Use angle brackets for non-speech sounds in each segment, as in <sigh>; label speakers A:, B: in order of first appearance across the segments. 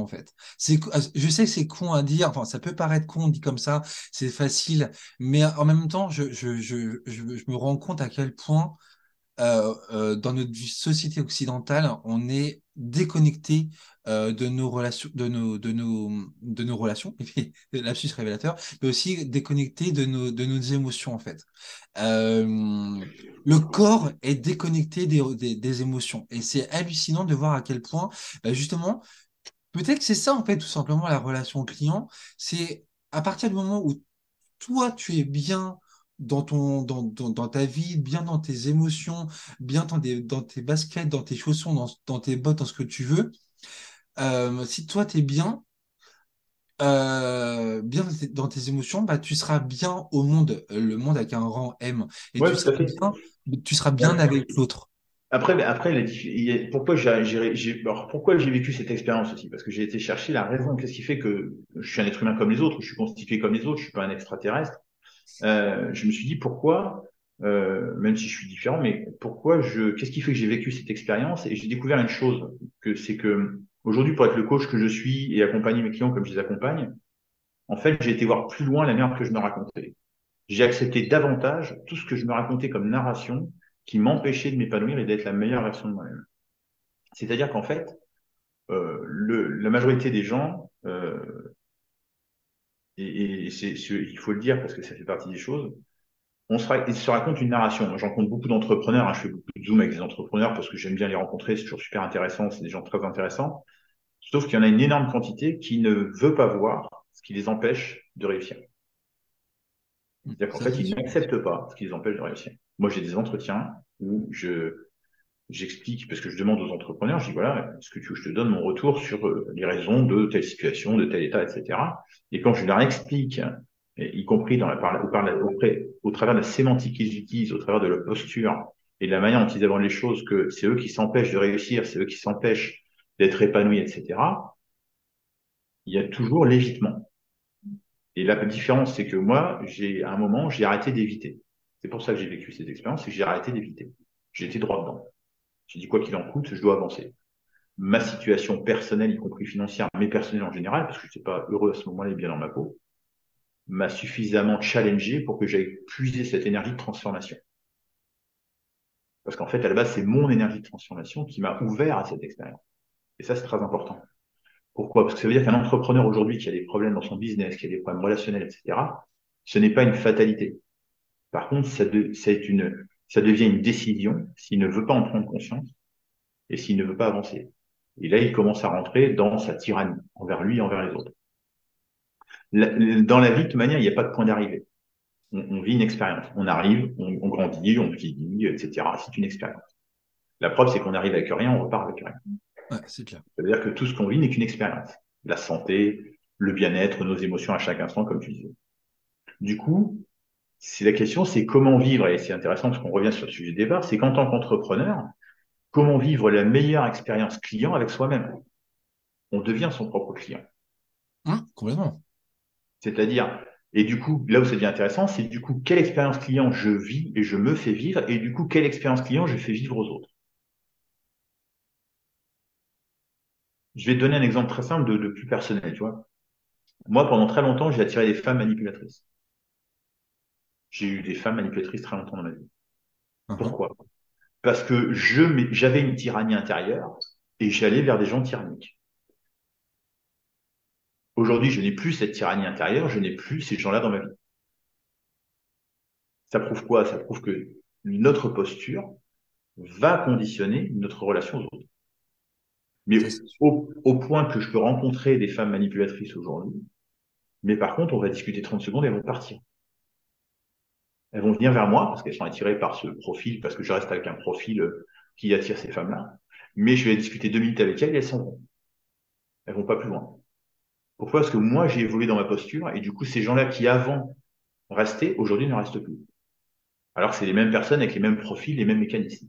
A: en fait. C'est, je sais que c'est con à dire, enfin ça peut paraître con dit comme ça, c'est facile, mais en même temps, je, je, je, je, me rends compte à quel point euh, euh, dans notre société occidentale, on est déconnecté euh, de nos relations, de nos, de nos, de nos relations, <laughs> lapsus révélateur, mais aussi déconnecté de nos, de nos émotions en fait. Euh, le corps est déconnecté des, des, des émotions et c'est hallucinant de voir à quel point, bah, justement, peut-être que c'est ça en fait tout simplement la relation client, c'est à partir du moment où toi tu es bien dans, ton, dans, dans, ta vie, bien dans tes émotions, bien dans, dans tes baskets, dans tes chaussons, dans, dans, tes bottes, dans ce que tu veux, euh, si toi, tu es bien, euh, bien dans tes émotions, bah, tu seras bien au monde, le monde avec un rang M. Et tu, seras bien, tu, seras bien, avec l'autre.
B: Après, après pourquoi j'ai pourquoi j'ai vécu cette expérience aussi? Parce que j'ai été chercher la raison. Qu'est-ce qui fait que je suis un être humain comme les autres, je suis constitué comme les autres, je suis pas un extraterrestre? Euh, je me suis dit pourquoi, euh, même si je suis différent, mais pourquoi je, qu'est-ce qui fait que j'ai vécu cette expérience? Et j'ai découvert une chose, que c'est que aujourd'hui, pour être le coach que je suis et accompagner mes clients comme je les accompagne, en fait, j'ai été voir plus loin la merde que je me racontais. J'ai accepté davantage tout ce que je me racontais comme narration qui m'empêchait de m'épanouir et d'être la meilleure version de moi-même. C'est-à-dire qu'en fait, euh, le, la majorité des gens euh, et, et c'est, il faut le dire parce que ça fait partie des choses, on se, il se raconte une narration. J'en compte beaucoup d'entrepreneurs, hein, je fais beaucoup de zoom avec des entrepreneurs parce que j'aime bien les rencontrer, c'est toujours super intéressant, c'est des gens très intéressants. Sauf qu'il y en a une énorme quantité qui ne veut pas voir ce qui les empêche de réussir. C'est-à-dire qu'en fait, ils n'acceptent pas ce qui les empêche de réussir. Moi, j'ai des entretiens où je, j'explique, parce que je demande aux entrepreneurs, je dis voilà, est-ce que tu veux que je te donne mon retour sur euh, les raisons de telle situation, de tel état, etc. Et quand je leur explique, y compris dans la, par, auprès, au travers de la sémantique qu'ils utilisent, au travers de leur posture et de la manière dont ils abordent les choses, que c'est eux qui s'empêchent de réussir, c'est eux qui s'empêchent d'être épanouis, etc. Il y a toujours l'évitement. Et la différence, c'est que moi, j'ai à un moment, j'ai arrêté d'éviter. C'est pour ça que j'ai vécu cette expérience, c'est que j'ai arrêté d'éviter. Été droit dedans. J'ai dit quoi qu'il en coûte, je dois avancer. Ma situation personnelle, y compris financière, mais personnelle en général, parce que je n'étais pas heureux à ce moment-là et bien dans ma peau, m'a suffisamment challengé pour que j'aille puiser cette énergie de transformation. Parce qu'en fait, à la base, c'est mon énergie de transformation qui m'a ouvert à cette expérience. Et ça, c'est très important. Pourquoi? Parce que ça veut dire qu'un entrepreneur aujourd'hui qui a des problèmes dans son business, qui a des problèmes relationnels, etc., ce n'est pas une fatalité. Par contre, ça, c'est une, ça devient une décision s'il ne veut pas en prendre conscience et s'il ne veut pas avancer. Et là, il commence à rentrer dans sa tyrannie envers lui et envers les autres. dans la vie, de toute manière, il n'y a pas de point d'arrivée. On, vit une expérience. On arrive, on, grandit, on vieillit, etc. C'est une expérience. La preuve, c'est qu'on arrive avec rien, on repart avec rien.
A: Ouais, c'est clair.
B: Ça veut dire que tout ce qu'on vit n'est qu'une expérience. La santé, le bien-être, nos émotions à chaque instant, comme tu disais. Du coup, c'est la question, c'est comment vivre, et c'est intéressant parce qu'on revient sur le sujet de départ, c'est qu'en tant qu'entrepreneur, comment vivre la meilleure expérience client avec soi-même? On devient son propre client.
A: Hein, complètement.
B: C'est-à-dire, et du coup, là où ça devient intéressant, c'est du coup, quelle expérience client je vis et je me fais vivre, et du coup, quelle expérience client je fais vivre aux autres? Je vais te donner un exemple très simple de, de plus personnel, tu vois. Moi, pendant très longtemps, j'ai attiré des femmes manipulatrices. J'ai eu des femmes manipulatrices très longtemps dans ma vie. Uh-huh. Pourquoi? Parce que je j'avais une tyrannie intérieure et j'allais vers des gens tyranniques. Aujourd'hui, je n'ai plus cette tyrannie intérieure, je n'ai plus ces gens-là dans ma vie. Ça prouve quoi? Ça prouve que notre posture va conditionner notre relation aux autres. Mais au, au, point que je peux rencontrer des femmes manipulatrices aujourd'hui, mais par contre, on va discuter 30 secondes et elles vont partir. Elles vont venir vers moi parce qu'elles sont attirées par ce profil, parce que je reste avec un profil qui attire ces femmes-là. Mais je vais discuter deux minutes avec elles et elles s'en vont. Elles vont pas plus loin. Pourquoi? Parce que moi, j'ai évolué dans ma posture et du coup, ces gens-là qui avant restaient, aujourd'hui ne restent plus. Alors c'est les mêmes personnes avec les mêmes profils, les mêmes mécanismes.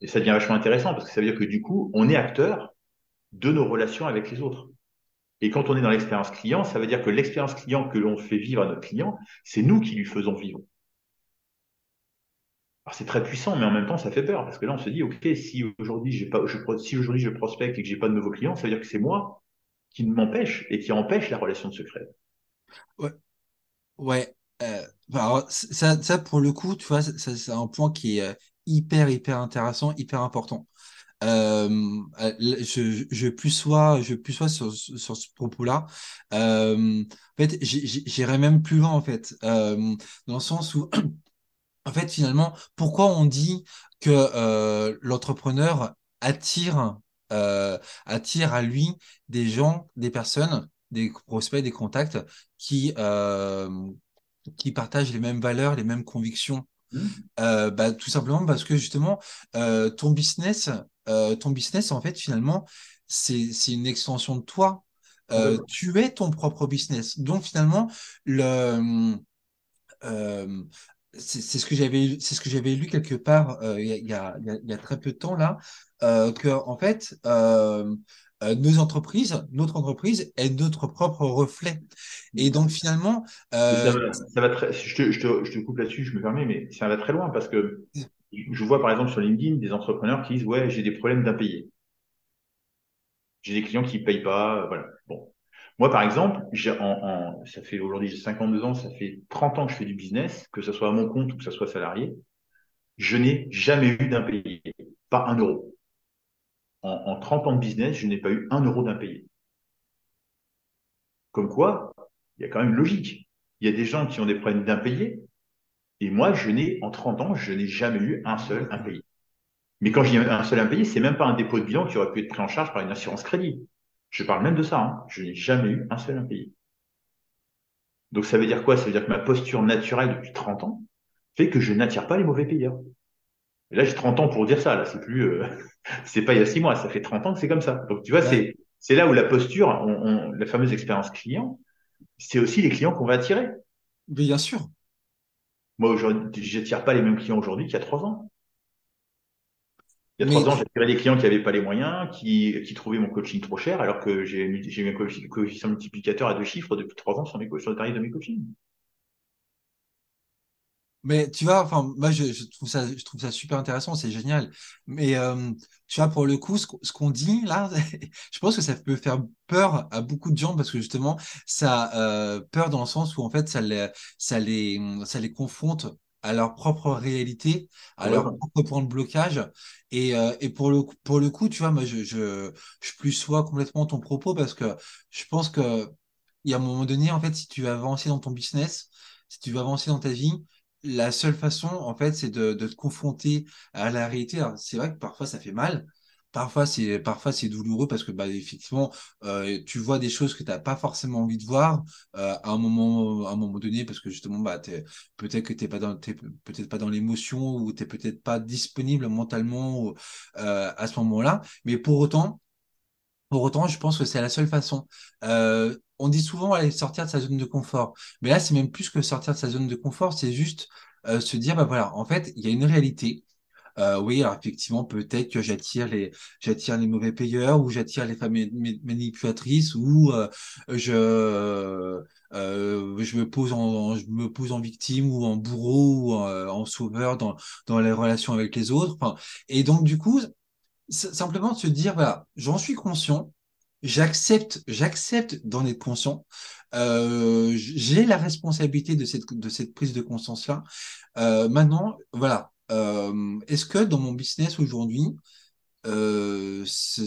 B: Et ça devient vachement intéressant parce que ça veut dire que du coup, on est acteur de nos relations avec les autres. Et quand on est dans l'expérience client, ça veut dire que l'expérience client que l'on fait vivre à notre client, c'est nous qui lui faisons vivre. Alors c'est très puissant, mais en même temps, ça fait peur parce que là, on se dit, ok, si aujourd'hui je, si je prospecte et que j'ai pas de nouveaux clients, ça veut dire que c'est moi qui m'empêche et qui empêche la relation de secret.
A: Ouais, ouais. Euh, alors, ça, ça, pour le coup, tu vois, c'est un point qui est euh, hyper, hyper intéressant, hyper important. Euh, euh, je, je plus sois, je plus sois sur, sur ce propos-là. Euh, en fait, j'irais même plus loin en fait, euh, dans le sens où, en fait, finalement, pourquoi on dit que l'entrepreneur attire attire à lui des gens, des personnes, des prospects, des contacts qui qui partagent les mêmes valeurs, les mêmes convictions.
B: Mmh.
A: Euh, bah, tout simplement parce que justement, euh, ton business, euh, ton business, en fait, finalement, c'est c'est une extension de toi. Euh, tu es ton propre business. Donc finalement, le euh, c'est c'est ce que j'avais c'est ce que j'avais lu quelque part euh, il y y y a très peu de temps là que en fait nos entreprises notre entreprise est notre propre reflet et donc finalement
B: Mais ça va, ça va très, je te, je te, je te coupe là-dessus, je me permets, mais ça va très loin parce que je vois par exemple sur LinkedIn des entrepreneurs qui disent, ouais, j'ai des problèmes d'impayés. J'ai des clients qui payent pas, euh, voilà. Bon. Moi, par exemple, en, en, ça fait aujourd'hui, j'ai 52 ans, ça fait 30 ans que je fais du business, que ce soit à mon compte ou que ce soit salarié. Je n'ai jamais eu d'impayé. Pas un euro. En, en 30 ans de business, je n'ai pas eu un euro d'impayé. Comme quoi, il y a quand même une logique. Il y a des gens qui ont des problèmes d'impayés, et moi, je n'ai, en 30 ans, je n'ai jamais eu un seul impayé. Mais quand je dis un seul impayé, c'est même pas un dépôt de bilan qui aurait pu être pris en charge par une assurance crédit. Je parle même de ça, hein. Je n'ai jamais eu un seul impayé. Donc ça veut dire quoi? Ça veut dire que ma posture naturelle depuis 30 ans fait que je n'attire pas les mauvais payeurs. Et là, j'ai 30 ans pour dire ça. Là, c'est plus, euh, <laughs> c'est pas il y a six mois. Ça fait 30 ans que c'est comme ça. Donc tu vois, c'est c'est là où la posture, on, on- la fameuse expérience client, c'est aussi les clients qu'on va attirer.
A: bien sûr
B: Moi, aujourd'hui, j'attire pas les mêmes clients aujourd'hui qu'il y a trois ans. Il y a trois ans, j'attirais des clients qui n'avaient pas les moyens, qui, qui trouvaient mon coaching trop cher, alors que j'ai eu un coefficient multiplicateur à deux chiffres depuis trois ans sur, mes, sur le tarif de mes coachings.
A: Mais tu vois, enfin, moi, je, je trouve ça, je trouve ça super intéressant, c'est génial. Mais euh, tu vois, pour le coup, ce, qu'on ce qu'on dit là, <laughs> je pense que ça peut faire peur à beaucoup de gens parce que justement, ça euh, peur dans le sens où en fait, ça les, ça les, ça les confronte à leur propre réalité, à leur propre point de blocage. Et, euh, et pour le, coup- pour le coup, tu vois, moi, je, je, je plus sois complètement ton propos parce que je pense que il y a un moment donné, en fait, si tu veux avancer dans ton business, si tu veux avancer dans ta vie, la seule façon, en fait, c'est de, te confronter à la réalité. C'est vrai que parfois, ça fait mal. Parfois, c'est parfois c'est douloureux parce que bah effectivement, euh, tu vois des choses que tu n'as pas forcément envie de voir euh, à un moment à un moment donné parce que justement bah peut-être que t'es pas dans peut-être pas dans l'émotion ou t'es peut-être pas disponible mentalement euh, à ce moment-là. Mais pour autant, pour autant, je pense que c'est la seule façon. On dit souvent aller sortir de sa zone de confort, mais là, c'est même plus que sortir de sa zone de confort, c'est juste euh, se dire, bah voilà, en fait, il y a une réalité. Euh, oui, alors effectivement, peut-être que j'attire les, j'attire les mauvais payeurs ou j'attire les femmes mani- mani- manipulatrices ou euh, je, euh, je me pose en, je me pose en victime ou en bourreau ou en, sauveur dans, dans les relations avec les autres. Et donc, du coup, Simplement se dire, voilà, j'en suis conscient, j'accepte, j'accepte d'en être conscient, euh, j'ai la responsabilité de cette, de cette prise de conscience-là. Euh, maintenant, voilà, euh, est-ce que dans mon business aujourd'hui, euh, ce-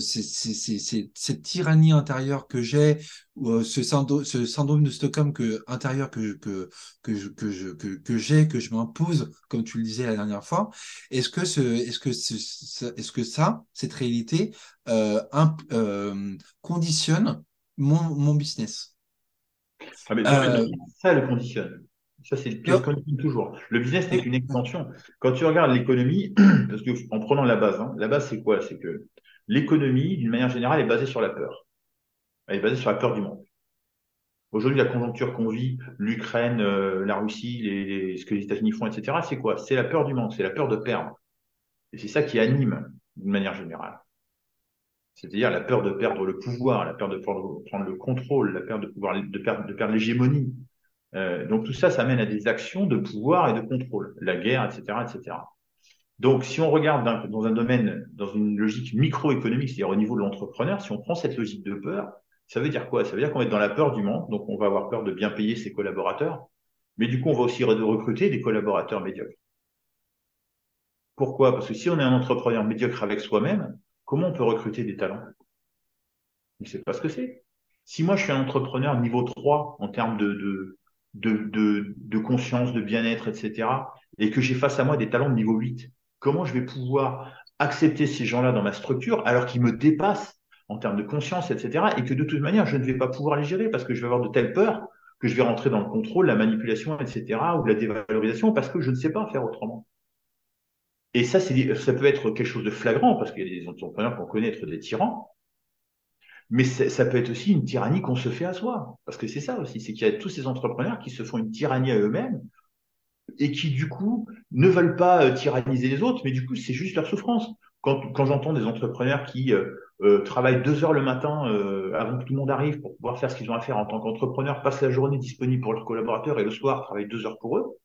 A: cette tyrannie intérieure que j'ai, ou, euh, ce syndrome, ce syndrome de Stockholm que, intérieur que, que, que, je- que, je- que, que j'ai, que je m'impose, comme tu le disais la dernière fois, est-ce que, ce, est-ce que, ce, ce- est-ce que ça, cette réalité, euh, imp- euh, conditionne mon, mon business?
B: Ah, mais ça, ça le conditionne. Ça, c'est le
A: euh,
B: conditionne toujours. Le business n'est qu'une extension. Quand tu regardes l'économie, <clears throat> parce que en prenant la base, hein, la base, c'est quoi? C'est que l'économie, d'une manière générale, est basée sur la peur. Elle est basée sur la peur du manque. Aujourd'hui, la conjoncture qu'on vit, l'Ukraine, euh, la Russie, les, ce que les États-Unis font, etc., c'est quoi? C'est la peur du manque, c'est la peur de perdre. Et c'est ça qui anime d'une manière générale. C'est-à-dire la peur de perdre le pouvoir, la peur de prendre, prendre le contrôle, la peur de pouvoir de perdre, de perdre l'hégémonie. Euh, donc tout ça, ça mène à des actions de pouvoir et de contrôle, la guerre, etc., etc. Donc, si on regarde dans, un domaine, dans une logique microéconomique, c'est-à-dire au niveau de l'entrepreneur, si on prend cette logique de peur, ça veut dire quoi? Ça veut dire qu'on est dans la peur du manque, donc on va avoir peur de bien payer ses collaborateurs, mais du coup, on va aussi recruter des collaborateurs médiocres. Pourquoi? Parce que si on est un entrepreneur médiocre avec soi-même, comment on peut recruter des talents? On ne sait pas ce que c'est. Si moi, je suis un entrepreneur niveau 3 en termes de, de, de, de, conscience, de bien-être, etc., et que j'ai face à moi des talents de niveau 8, comment je vais pouvoir accepter ces gens-là dans ma structure alors qu'ils me dépassent en termes de conscience, etc. Et que de toute manière, je ne vais pas pouvoir les gérer parce que je vais avoir de telles peurs que je vais rentrer dans le contrôle, la manipulation, etc. ou la dévalorisation parce que je ne sais pas faire autrement. Et ça, ça peut être quelque chose de flagrant parce qu'il y a des entrepreneurs qu'on connaît être des tyrans. Mais ça peut être aussi une tyrannie qu'on se fait à soi. Parce que c'est ça aussi, c'est qu'il y a tous ces entrepreneurs qui se font une tyrannie à eux-mêmes et qui, du coup, ne veulent pas euh, tyranniser les autres, mais du coup, c'est juste leur souffrance. Quand, j'entends des entrepreneurs qui euh, euh, travaillent deux heures le matin avant que tout le monde arrive pour pouvoir faire ce qu'ils ont à faire en tant qu'entrepreneur, passent la journée disponible pour leurs collaborateurs et le soir travaillent deux heures pour eux,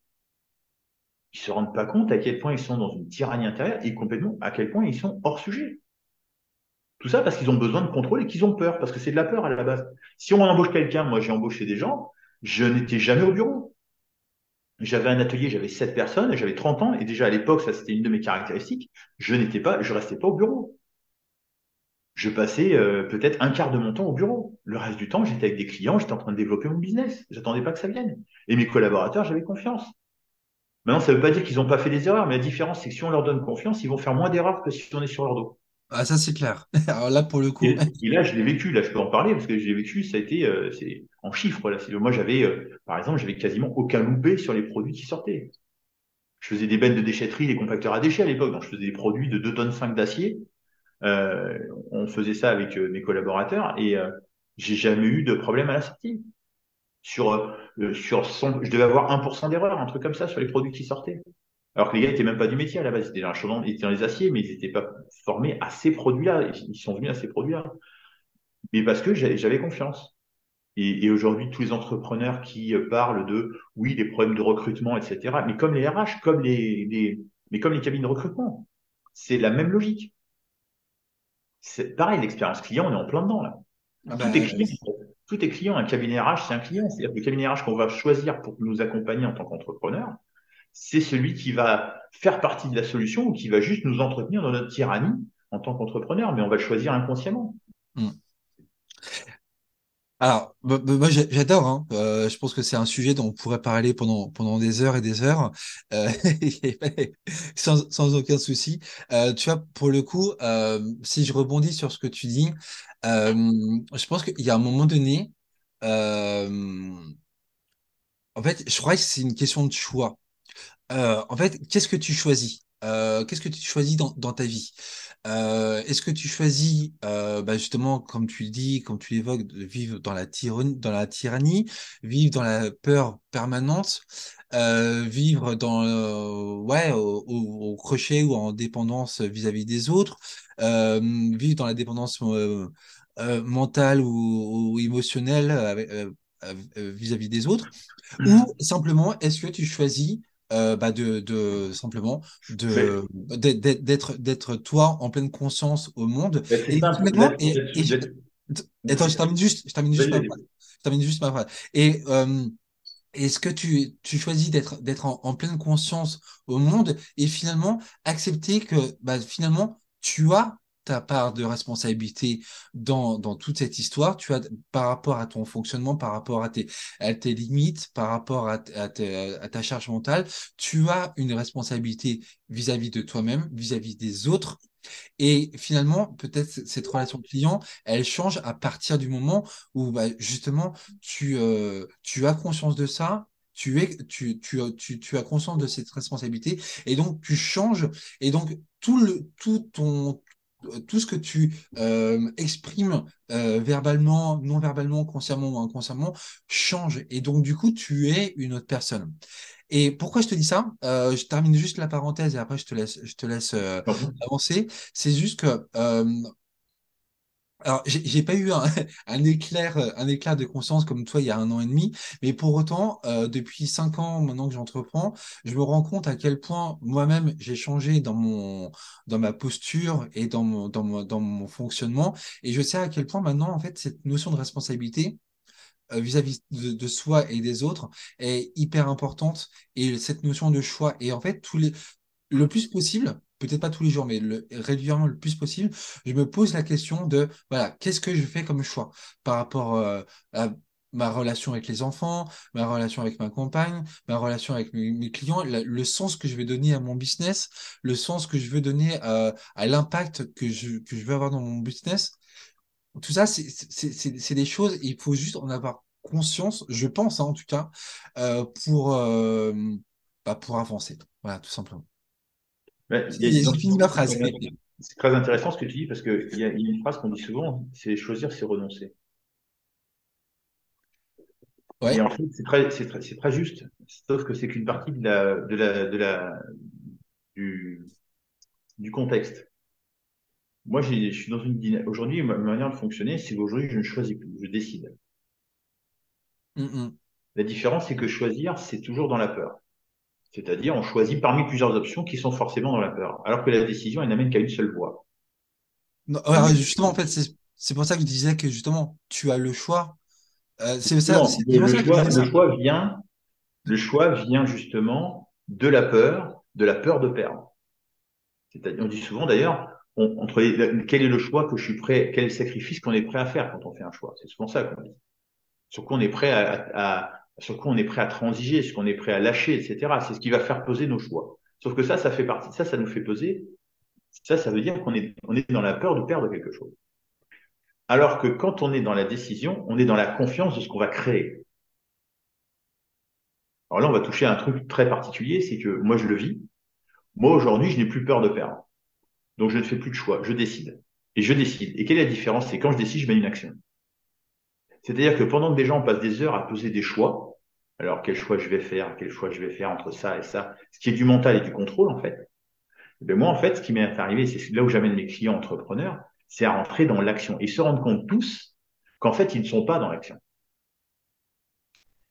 B: ils se rendent pas compte à quel point ils sont dans une tyrannie intérieure et complètement à quel point ils sont hors sujet. Tout ça parce qu'ils ont besoin de contrôle et qu'ils ont peur, parce que c'est de la peur à la base. Si on embauche quelqu'un, moi j'ai embauché des gens, je n'étais jamais au bureau. J'avais un atelier, j'avais sept personnes, j'avais 30 ans, et déjà à l'époque, ça c'était une de mes caractéristiques, je n'étais pas, je restais pas au bureau. Je passais euh, peut-être un quart de mon temps au bureau. Le reste du temps, j'étais avec des clients, j'étais en train de développer mon business. J'attendais pas que ça vienne. Et mes collaborateurs, j'avais confiance. Maintenant, ça ne veut pas dire qu'ils n'ont pas fait des erreurs, mais la différence, c'est que si on leur donne confiance, ils vont faire moins d'erreurs que si on est sur leur dos.
A: Ah, ça, c'est clair. <laughs> Alors là, pour le coup.
B: Et, <laughs> là, je l'ai vécu. Là, je peux en parler parce que je l'ai vécu. Ça a été, euh, c'est en chiffres. Là. Moi, j'avais, euh, par exemple, j'avais quasiment aucun loupé sur les produits qui sortaient. Je faisais des bennes de déchetterie, des compacteurs à déchets à l'époque. Donc, je faisais des produits de 2 tonnes 5 d'acier. Euh, on faisait ça avec mes collaborateurs et j'ai jamais eu de problème à la sortie. Sur, sur je devais avoir 1% d'erreur, un truc comme ça sur les produits qui sortaient. Alors que les gars étaient même pas du métier à la base, ils étaient dans, la ils étaient dans les aciers, mais ils n'étaient pas formés à ces produits-là. Ils sont venus à ces produits-là. Mais parce que j'avais confiance. Et, et aujourd'hui, tous les entrepreneurs qui parlent de, oui, des problèmes de recrutement, etc. Mais comme les RH, comme les, les mais comme les cabines de recrutement, c'est la même logique c'est pareil, l'expérience client, on est en plein dedans là. Ah tout, bah, est client, tout est client. Un cabinet RH, c'est un client. C'est-à-dire que le cabinet RH qu'on va choisir pour nous accompagner en tant qu'entrepreneur, c'est celui qui va faire partie de la solution ou qui va juste nous entretenir dans notre tyrannie en tant qu'entrepreneur, mais on va le choisir inconsciemment. Hmm.
A: Alors, moi j'adore, hein. Euh, je pense que c'est un sujet dont on pourrait parler pendant, des heures et des heures, euh, <laughs> sans, sans aucun souci. Euh, tu vois, pour le coup, si je rebondis sur ce que tu dis, je pense qu'il y a un moment donné, en fait, je crois que c'est une question de choix. En fait, qu'est-ce que tu choisis? qu'est-ce que tu choisis dans, dans ta vie? Euh, est-ce que tu choisis, euh, bah justement, comme tu le dis, comme tu l'évoques, de vivre dans la, tyrannie, dans la tyrannie, vivre dans la peur permanente, euh, vivre dans, euh, ouais, au, au, crochet ou en dépendance vis-à-vis des autres, euh, vivre dans la dépendance mentale ou, ou émotionnelle vis-à-vis -vis des autres, ou mmh. simplement, est-ce que tu choisis euh, bah de, de, simplement de d'être d'être toi en pleine conscience au monde. Et, attends, je termine juste, je termine juste, ma, je termine juste ma phrase. Et euh, est-ce que tu, tu choisis d'être d'être en, en, pleine conscience au monde et finalement accepter que bah, finalement tu as ta part de responsabilité dans, dans toute cette histoire. Tu as, par rapport à ton fonctionnement, par rapport à tes, limites, par rapport à, ta charge mentale, tu as une responsabilité vis-à-vis de toi-même, vis-à-vis des autres. Et finalement, peut-être cette relation client, elle change à partir du moment où bah, justement tu, euh, tu as conscience de ça, tu, es, tu, tu, tu as conscience de cette responsabilité et donc tu changes et donc tout le tout ton tout ce que tu euh, exprimes euh, verbalement, non verbalement, consciemment ou inconsciemment change. Et donc, du coup, tu es une autre personne. Et pourquoi je te dis ça? Euh, Je termine juste la parenthèse et après je te laisse, je te laisse avancer. C'est juste que Alors, j'ai pas eu un, <laughs> éclair, un éclair de conscience comme toi il y a un an et demi, mais pour autant, euh, depuis cinq ans maintenant que j'entreprends, je me rends compte à quel point moi-même j'ai changé dans mon, dans ma posture et dans mon, dans mon, dans mon fonctionnement, et je sais à quel point maintenant en fait cette notion de responsabilité euh, vis-à-vis de, de, soi et des autres est hyper importante, et cette notion de choix et en fait tous les, le plus possible peut-être pas tous les jours, mais le, régulièrement le plus possible, je me pose la question de, voilà, qu'est-ce que je fais comme choix par rapport euh, à ma relation avec les enfants, ma relation avec ma compagne, ma relation avec mes, clients, le sens que je vais donner à mon business, le sens que je veux donner euh, à l'impact que je, que je veux avoir dans mon business. Tout ça, c'est des choses, il faut juste en avoir conscience, je pense hein, en tout cas, euh, pour, bah, pour avancer. Voilà, tout simplement.
B: C'est très intéressant ce que tu dis parce qu'il y, a une phrase qu'on dit souvent, c'est choisir, c'est renoncer. Et en fait, c'est très, très, très, juste, sauf que c'est qu'une partie de la, de la, de la, du, du contexte. Moi, je suis dans une dynamique. Aujourd'hui, ma manière de fonctionner, c'est qu'aujourd'hui, je ne choisis plus, je décide. Mm, mm. La différence, c'est que choisir, c'est toujours dans la peur. C'est-à-dire, on choisit parmi plusieurs options qui sont forcément dans la peur, alors que la décision, elle n'amène qu'à une seule voie.
A: justement, en fait, c'est pour ça que je disais que justement, tu as le choix.
B: Euh, c'est ça. le, choix, le choix vient, le choix vient justement de la peur, de la peur de perdre. C'est-à-dire, on dit souvent d'ailleurs, entre quel est le choix que je suis prêt, quel est le sacrifice qu'on est prêt à faire quand on fait un choix? C'est souvent ça qu'on dit. Sur quoi on est prêt à, sur quoi on est prêt à transiger, sur quoi on est prêt à lâcher, etc. C'est ce qui va faire peser nos choix. Sauf que ça, ça fait partie, ça, ça nous fait peser. Ça, ça veut dire qu'on est, on est dans la peur de perdre quelque chose. Alors que quand on est dans la décision, on est dans la confiance de ce qu'on va créer. Alors là, on va toucher à un truc très particulier, c'est que moi, je le vis. Moi, aujourd'hui, je n'ai plus peur de perdre. Donc, je ne fais plus de choix. Je décide. Et je décide. Et quelle est la différence? C'est quand je décide, je mets une action. C'est-à-dire que pendant que des gens passent des heures à poser des choix, alors quel choix je vais faire, quel choix je vais faire entre ça et ça, ce qui est du mental et du contrôle en fait. Et eh moi en fait, ce qui m'est arrivé, c'est là où j'amène mes clients entrepreneurs, c'est à rentrer dans l'action. Ils se rendent compte tous qu'en fait, ils ne sont pas dans l'action.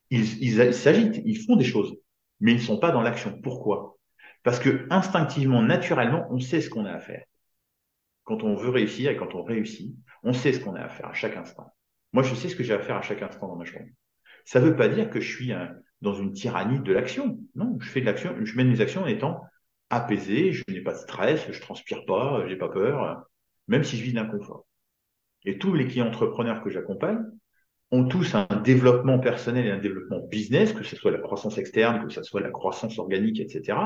B: Ils, ils s'agitent, ils font des choses, mais ils ne sont pas dans l'action. Pourquoi? Parce que instinctivement, naturellement, on sait ce qu'on a à faire. Quand on veut réussir et quand on réussit, on sait ce qu'on a à faire à chaque instant. Moi, je sais ce que j'ai à faire à chaque instant dans ma journée. Ça ne veut pas dire que je suis dans une tyrannie de l'action. Non, je fais de l'action, je mène mes actions en étant apaisé, je n'ai pas de stress, je transpire pas, j'ai pas peur, même si je vis d'inconfort. Et tous les clients entrepreneurs que j'accompagne ont tous un développement personnel et un développement business, que ce soit la croissance externe, que ce soit la croissance organique, etc.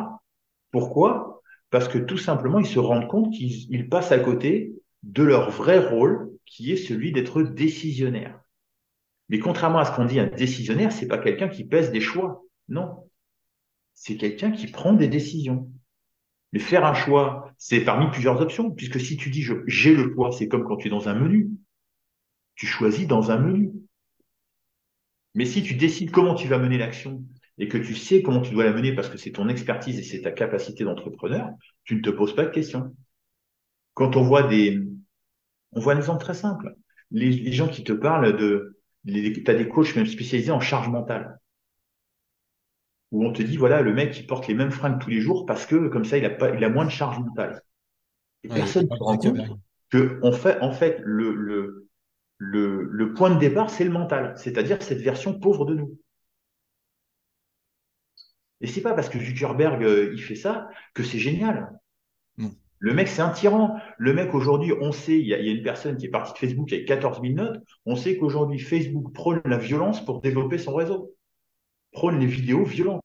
B: Pourquoi? Parce que tout simplement, ils se rendent compte qu'ils passent à côté de leur vrai rôle, qui est celui d'être décisionnaire. Mais contrairement à ce qu'on dit, un décisionnaire, c'est pas quelqu'un qui pèse des choix. Non. C'est quelqu'un qui prend des décisions. Mais faire un choix, c'est parmi plusieurs options, puisque si tu dis j'ai le poids, c'est comme quand tu es dans un menu. Tu choisis dans un menu. Mais si tu décides comment tu vas mener l'action et que tu sais comment tu dois la mener parce que c'est ton expertise et c'est ta capacité d'entrepreneur, tu ne te poses pas de questions. Quand on voit des, on voit un exemple très simple. Les, gens qui te parlent de, tu as des coachs même spécialisés en charge mentale. Où on te dit, voilà, le mec, il porte les mêmes fringues tous les jours parce que, comme ça, il a pas, il a moins de charge mentale. Et personne ne se rend compte que, on fait, en fait, le, le, le, le point de départ, c'est le mental. C'est-à-dire cette version pauvre de nous. Et c'est pas parce que Zuckerberg, euh, il fait ça que c'est génial. Le mec, c'est un tyran. Le mec, aujourd'hui, on sait, il y, a, une personne qui est partie de Facebook avec 14 000 notes. On sait qu'aujourd'hui, Facebook prône la violence pour développer son réseau. Prône les vidéos violentes.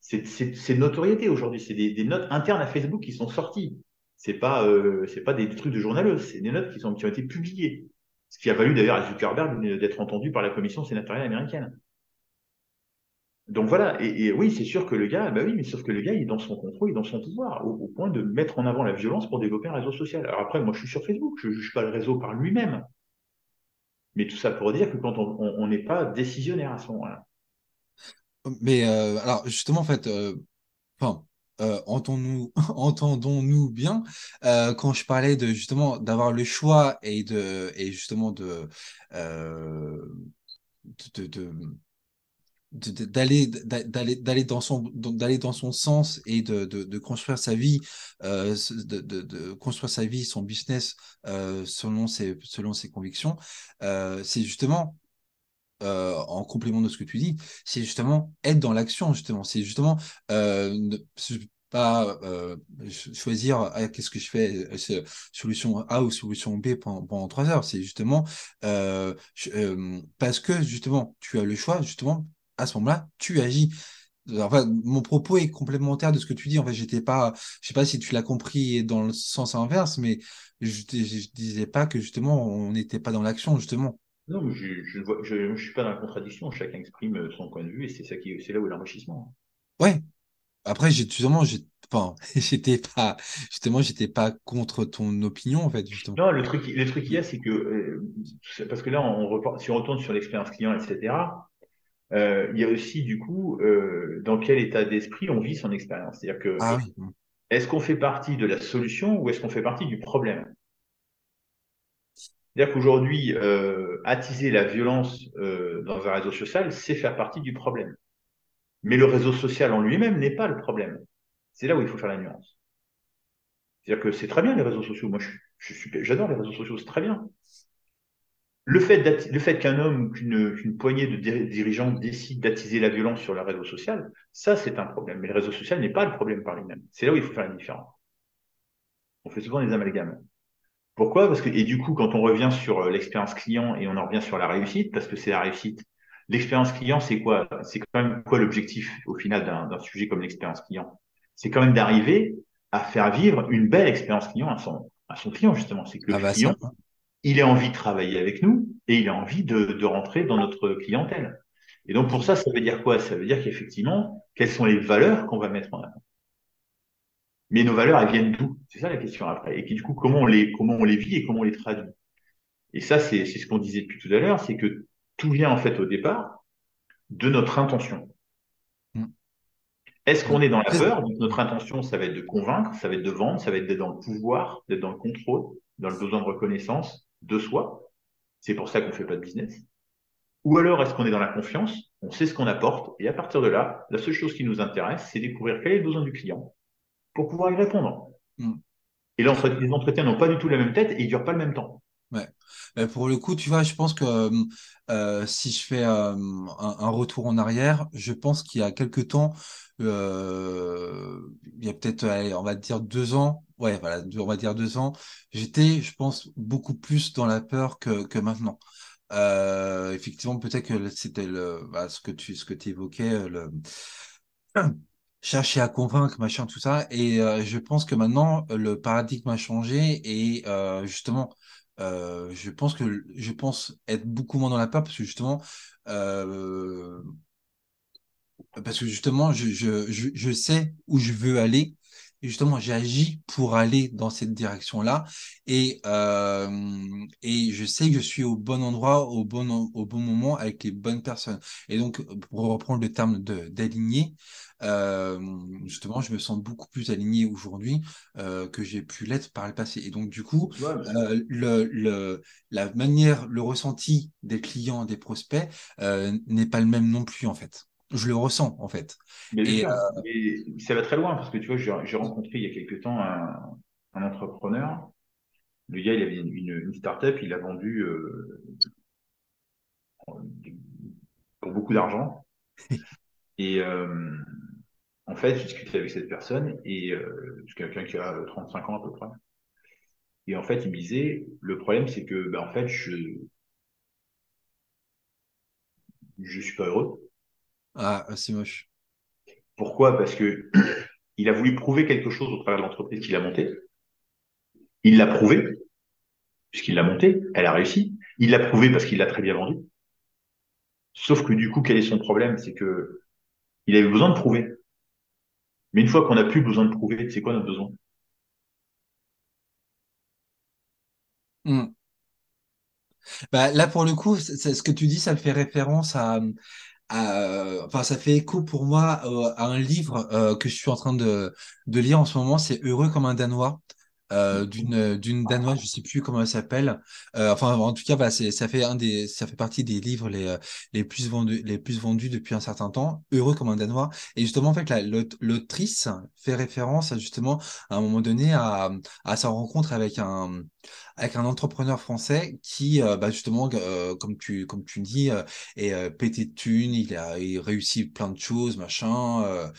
B: C'est notoriété aujourd'hui. C'est des, notes internes à Facebook qui sont sorties. C'est pas, euh, c'est pas des trucs de journaleux. C'est des notes qui, ont été publiées. Ce qui a valu d'ailleurs à Zuckerberg d'être entendu par la commission sénatoriale américaine. Donc voilà, et, oui, c'est sûr que le gars, bah oui, mais sauf que le gars, il est dans son contrôle, il est dans son pouvoir, au, point de mettre en avant la violence pour développer un réseau social. Alors après, moi, je suis sur Facebook, je ne juge pas le réseau par lui-même. Mais tout ça pour dire que quand on n'est pas décisionnaire à ce moment-là.
A: Mais euh, alors, justement, en fait, euh, euh, <laughs> entendons-nous bien quand je parlais de justement d'avoir le choix et de justement de- d'aller d'a- d'aller d'aller dans son d'aller dans son sens et de, de, construire sa vie euh, de, de, construire sa vie son business euh, selon ses selon ses convictions euh, c'est justement en complément de ce que tu dis, c'est justement être dans l'action, justement. C'est justement ne pas ch- choisir ah, qu'est-ce que je fais, solution A ou solution B pendant, pendant trois heures. C'est justement parce que justement tu as le choix, justement à ce moment-là, tu agis. Enfin, mon propos est complémentaire de ce que tu dis. En fait, j'étais pas, je sais pas si tu l'as compris dans le sens inverse, mais je, je disais pas que justement on n'était pas dans l'action, justement.
B: Non, mais je, ne vois- je, je suis pas dans la contradiction. Chacun exprime son point de vue et c'est ça qui, c'est là où est l'enrichissement.
A: Ouais, Après, j'ai justement, j'ai, enfin, <laughs> j'étais pas, justement, j'étais pas contre ton opinion, en fait, justement.
B: Non, le truc, le truc qu'il y a, c'est que, euh, parce que là, on repart, si on retourne sur l'expérience client, etc., euh, il y a aussi, du coup, euh, dans quel état d'esprit on vit son expérience. C'est-à-dire que,
A: Ah oui.
B: est-ce qu'on fait partie de la solution ou est-ce qu'on fait partie du problème? C'est-à-dire qu'aujourd'hui, euh, attiser la violence dans un réseau social, c'est faire partie du problème. Mais le réseau social en lui-même n'est pas le problème. C'est là où il faut faire la nuance. C'est-à-dire que c'est très bien les réseaux sociaux. Moi, je, je suis, j'adore les réseaux sociaux, c'est très bien. Le fait, le fait qu'un homme qu'une poignée de diri- dirigeants décide d'attiser la violence sur le réseau social, ça, c'est un problème. Mais le réseau social n'est pas le problème par lui-même. C'est là où il faut faire la différence. On fait souvent des amalgames. Pourquoi? Parce que, et du coup, quand on revient sur euh, l'expérience client et on en revient sur la réussite, parce que c'est la réussite, l'expérience client, c'est quoi? C'est quand même quoi l'objectif au final d'un d'un sujet comme l'expérience client? C'est quand même d'arriver à faire vivre une belle expérience client à son, à son client, justement. C'est que le
A: Ah bah
B: client,
A: ça.
B: Il a envie de travailler avec nous et il a envie de, de rentrer dans notre clientèle. Et donc, pour ça, ça veut dire quoi? Ça veut dire qu'effectivement, quelles sont les valeurs qu'on va mettre en avant? Mais nos valeurs, elles viennent d'où? C'est ça la question après. Et puis, du coup, comment on les, comment on les vit et comment on les traduit? Et ça, c'est c'est ce qu'on disait depuis tout à l'heure, c'est que tout vient en fait au départ de notre intention.
A: Mm.
B: Est-ce qu'on est dans la peur? Donc, notre intention, ça va être de convaincre, ça va être de vendre, ça va être d'être dans le pouvoir, d'être dans le contrôle, dans le besoin de reconnaissance de soi. C'est pour ça qu'on fait pas de business. Ou alors, est-ce qu'on est dans la confiance? On sait ce qu'on apporte et à partir de là, la seule chose qui nous intéresse, c'est découvrir quel est le besoin du client pour pouvoir y répondre.
A: mm.
B: Et l'entre- les entretiens n'ont pas du tout la même tête et ils durent pas le même temps.
A: Ouais. Mais pour le coup, tu vois, je pense que euh, euh, si je fais euh, un, un retour en arrière, je pense qu'il y a quelque temps, euh, il y a peut-être, on va dire deux ans, ouais, voilà, on va dire deux ans, j'étais, je pense, beaucoup plus dans la peur que, que maintenant. Euh, effectivement, peut-être que c'était bah, ce que tu, ce que tu évoquais, le <clears throat> chercher à convaincre, machin, tout ça. Et euh, je pense que maintenant, le paradigme a changé et euh, justement, euh, je pense que je pense être beaucoup moins dans la peur parce que justement, euh, parce que justement, je, je, je sais où je veux aller. Et justement, j'agis pour aller dans cette direction-là. Et, euh, et je sais que je suis au bon endroit, au bon, au bon moment, avec les bonnes personnes. Et donc, pour reprendre le terme de d'aligné, euh, justement, je me sens beaucoup plus aligné aujourd'hui euh, que j'ai pu l'être par le passé. Et donc, du coup, euh, le, le, la manière, le ressenti des clients, des prospects n'est pas le même non plus, en fait. Je le ressens, en fait.
B: Mais sûr, et ça va très loin parce que tu vois, j'ai rencontré il y a quelque temps un, un entrepreneur. Le gars, il avait une, une, start-up, il a vendu euh, pour beaucoup d'argent. <laughs> Et euh, en fait, j'ai discuté avec cette personne et euh, c'est quelqu'un qui a 35 ans à peu près. Et en fait, il me disait, le problème, c'est que, ben, en fait, je je suis pas heureux.
A: Ah, c'est moche.
B: Pourquoi? Parce que <clears throat> il a voulu prouver quelque chose au travers de l'entreprise qu'il a montée. Il l'a prouvé, puisqu'il l'a montée, elle a réussi. Il l'a prouvé parce qu'il l'a très bien vendue. Sauf que du coup, quel est son problème? C'est que il avait besoin de prouver. Mais une fois qu'on n'a plus besoin de prouver, c'est quoi notre besoin?
A: Hmm. Bah, là, pour le coup, ce que tu dis, ça me fait référence à, enfin, ça fait écho pour moi euh, à un livre euh, que je suis en train de, de lire en ce moment. C'est Heureux comme un Danois. Euh, d'une d'une danoise, je sais plus comment elle s'appelle. Euh, enfin, en tout cas, bah, c'est ça fait un des ça fait partie des livres les les plus vendus les plus vendus depuis un certain temps. Heureux comme un danois. Et justement, en fait, l'autrice fait référence à, justement à un moment donné à à sa rencontre avec un avec un entrepreneur français qui, euh, bah justement, euh, comme tu comme tu dis, euh, est pété de thunes, il a il réussit plein de choses, machin.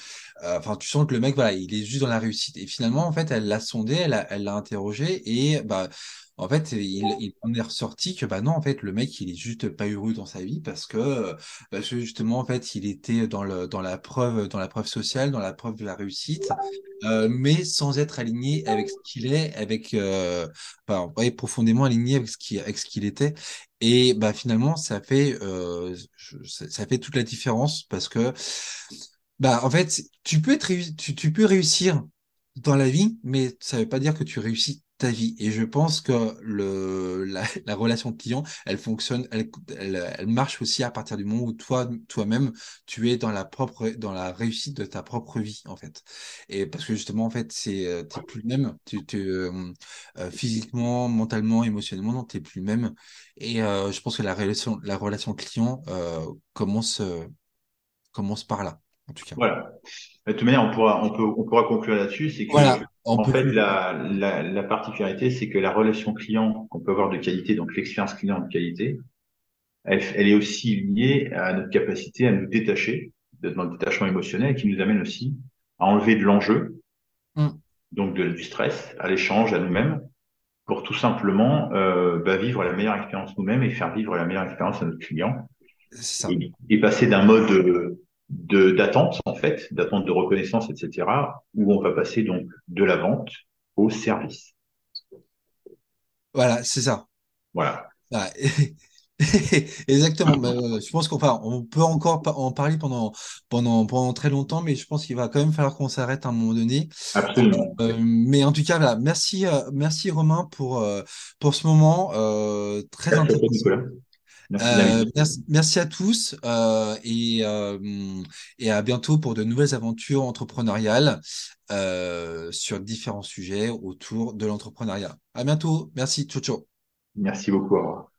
A: Enfin, tu sens que le mec, voilà, il est juste dans la réussite. Et finalement, en fait, elle l'a sondé, elle elle l'a interrogé et bah en fait, il, il en est ressorti que bah non, en fait, le mec, il est juste pas heureux dans sa vie parce que, parce que justement, en fait, il était dans le dans la preuve, dans la preuve sociale, dans la preuve de la réussite, euh, mais sans être aligné avec ce qu'il est, avec, euh, enfin, ouais, profondément aligné avec ce qui, avec ce qu'il était. Et bah finalement, ça fait, euh, ça fait toute la différence parce que, bah en fait, tu peux être, tu, tu peux réussir dans la vie, mais ça veut pas dire que tu réussis ta vie. Et je pense que le, la, <laughs> la relation client, elle fonctionne, elle, elle, marche aussi à partir du moment où toi, toi-même, tu es dans la propre, dans la réussite de ta propre vie, en fait. Et parce que justement, en fait, c'est, euh, t'es plus le même. Tu, tu euh, euh, physiquement, mentalement, émotionnellement, non, t'es plus le même. Et euh, je pense que la relation, la relation client commence, commence par là, en tout cas.
B: Voilà. De toute manière, on pourra, on peut, on pourra conclure là-dessus, c'est que
A: voilà,
B: en fait, la, la, la particularité, c'est que la relation client qu'on peut avoir de qualité, donc l'expérience client de qualité, elle, elle, est aussi liée à notre capacité à nous détacher, de notre détachement émotionnel, qui nous amène aussi à enlever de l'enjeu, mm. donc de, du stress, à l'échange, à nous-mêmes, pour tout simplement euh, bah, vivre la meilleure expérience nous-mêmes et faire vivre la meilleure expérience à notre client. Et, et, passer d'un mode de d'attente en fait, d'attente de reconnaissance, etc., où on va passer donc de la vente au service.
A: Voilà, c'est ça.
B: Voilà. <laughs>
A: Exactement. Bah, je pense qu'on on peut encore en parler pendant, pendant, pendant très longtemps, mais je pense qu'il va quand même falloir qu'on s'arrête à un moment donné.
B: Absolument.
A: Euh, mais en tout cas, voilà, merci, euh, merci Romain pour, euh, pour ce moment euh, très
B: merci
A: intéressant. Merci, euh, merci, merci, à tous euh, et, euh, et à bientôt pour de nouvelles aventures entrepreneuriales euh, sur différents sujets autour de l'entrepreneuriat. À bientôt. Merci. Ciao, ciao.
B: Merci beaucoup. Au revoir.